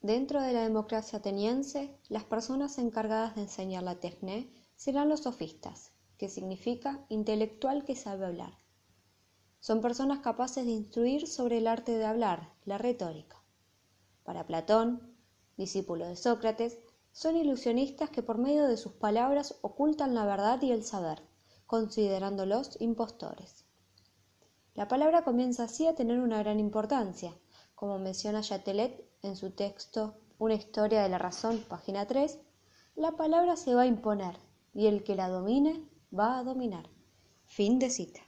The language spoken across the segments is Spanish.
Dentro de la democracia ateniense, las personas encargadas de enseñar la tecné serán los sofistas, que significa intelectual que sabe hablar. Son personas capaces de instruir sobre el arte de hablar, la retórica. Para Platón, discípulo de Sócrates, son ilusionistas que por medio de sus palabras ocultan la verdad y el saber, considerándolos impostores. La palabra comienza así a tener una gran importancia, como menciona Chatelet en su texto Una historia de la razón, página 3, la palabra se va a imponer y el que la domine va a dominar. Fin de cita.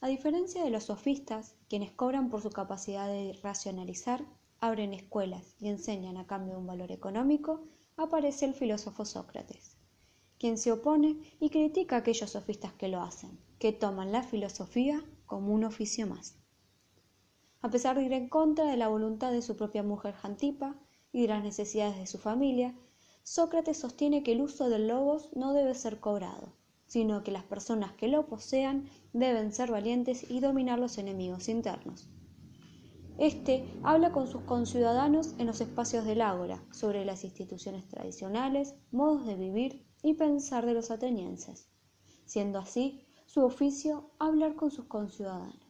A diferencia de los sofistas, quienes cobran por su capacidad de racionalizar, abren escuelas y enseñan a cambio de un valor económico, aparece el filósofo Sócrates, quien se opone y critica a aquellos sofistas que lo hacen, que toman la filosofía como un oficio más. A pesar de ir en contra de la voluntad de su propia mujer Jantipa y de las necesidades de su familia, Sócrates sostiene que el uso del logos no debe ser cobrado, sino que las personas que lo posean deben ser valientes y dominar los enemigos internos. Este habla con sus conciudadanos en los espacios del ágora sobre las instituciones tradicionales, modos de vivir y pensar de los atenienses, siendo así su oficio hablar con sus conciudadanos.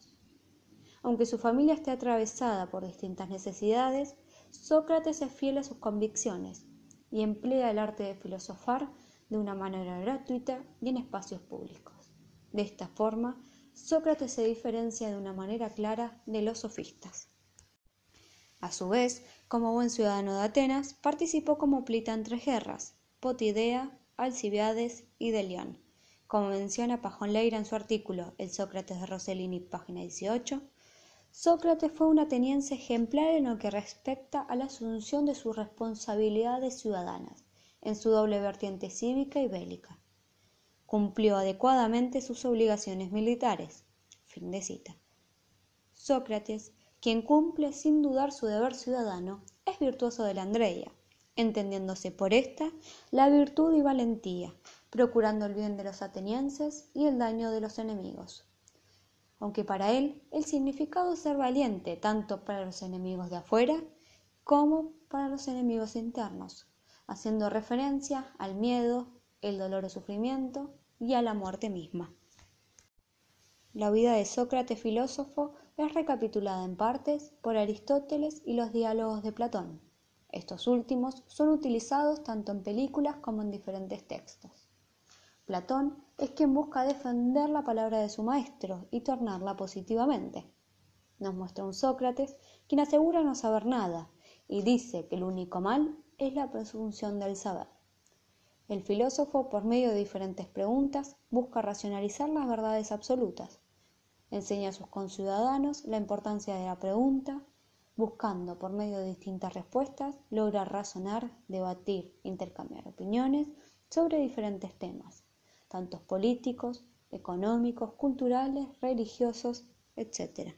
Aunque su familia esté atravesada por distintas necesidades, Sócrates es fiel a sus convicciones y emplea el arte de filosofar de una manera gratuita y en espacios públicos. De esta forma, Sócrates se diferencia de una manera clara de los sofistas. A su vez, como buen ciudadano de Atenas, participó como plita en tres guerras, Potidea, Alcibiades y Delión. Como menciona Pajón Leira en su artículo El Sócrates de Rossellini, página 18, Sócrates fue un ateniense ejemplar en lo que respecta a la asunción de sus responsabilidades ciudadanas, en su doble vertiente cívica y bélica. Cumplió adecuadamente sus obligaciones militares. Fin de cita. Sócrates quien cumple sin dudar su deber ciudadano es virtuoso de la Andrea, entendiéndose por esta la virtud y valentía, procurando el bien de los atenienses y el daño de los enemigos. Aunque para él el significado es ser valiente tanto para los enemigos de afuera como para los enemigos internos, haciendo referencia al miedo, el dolor o sufrimiento y a la muerte misma. La vida de Sócrates filósofo es recapitulada en partes por Aristóteles y los diálogos de Platón. Estos últimos son utilizados tanto en películas como en diferentes textos. Platón es quien busca defender la palabra de su maestro y tornarla positivamente. Nos muestra un Sócrates quien asegura no saber nada y dice que el único mal es la presunción del saber. El filósofo, por medio de diferentes preguntas, busca racionalizar las verdades absolutas, Enseña a sus conciudadanos la importancia de la pregunta, buscando por medio de distintas respuestas lograr razonar, debatir, intercambiar opiniones sobre diferentes temas, tanto políticos, económicos, culturales, religiosos, etc.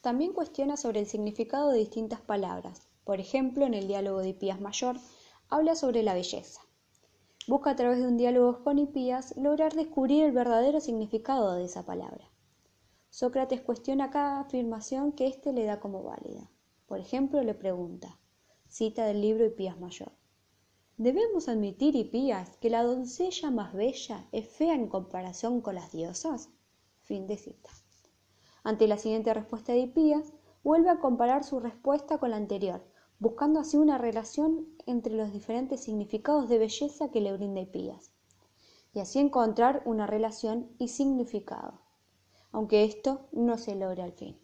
También cuestiona sobre el significado de distintas palabras. Por ejemplo, en el diálogo de Hipías Mayor habla sobre la belleza. Busca a través de un diálogo con Hipías lograr descubrir el verdadero significado de esa palabra. Sócrates cuestiona cada afirmación que éste le da como válida. Por ejemplo, le pregunta, cita del libro Hipías Mayor, ¿Debemos admitir, Hipías, que la doncella más bella es fea en comparación con las diosas? Fin de cita. Ante la siguiente respuesta de Hipías, vuelve a comparar su respuesta con la anterior, buscando así una relación entre los diferentes significados de belleza que le brinda Hipías, y así encontrar una relación y significado, aunque esto no se logra al fin.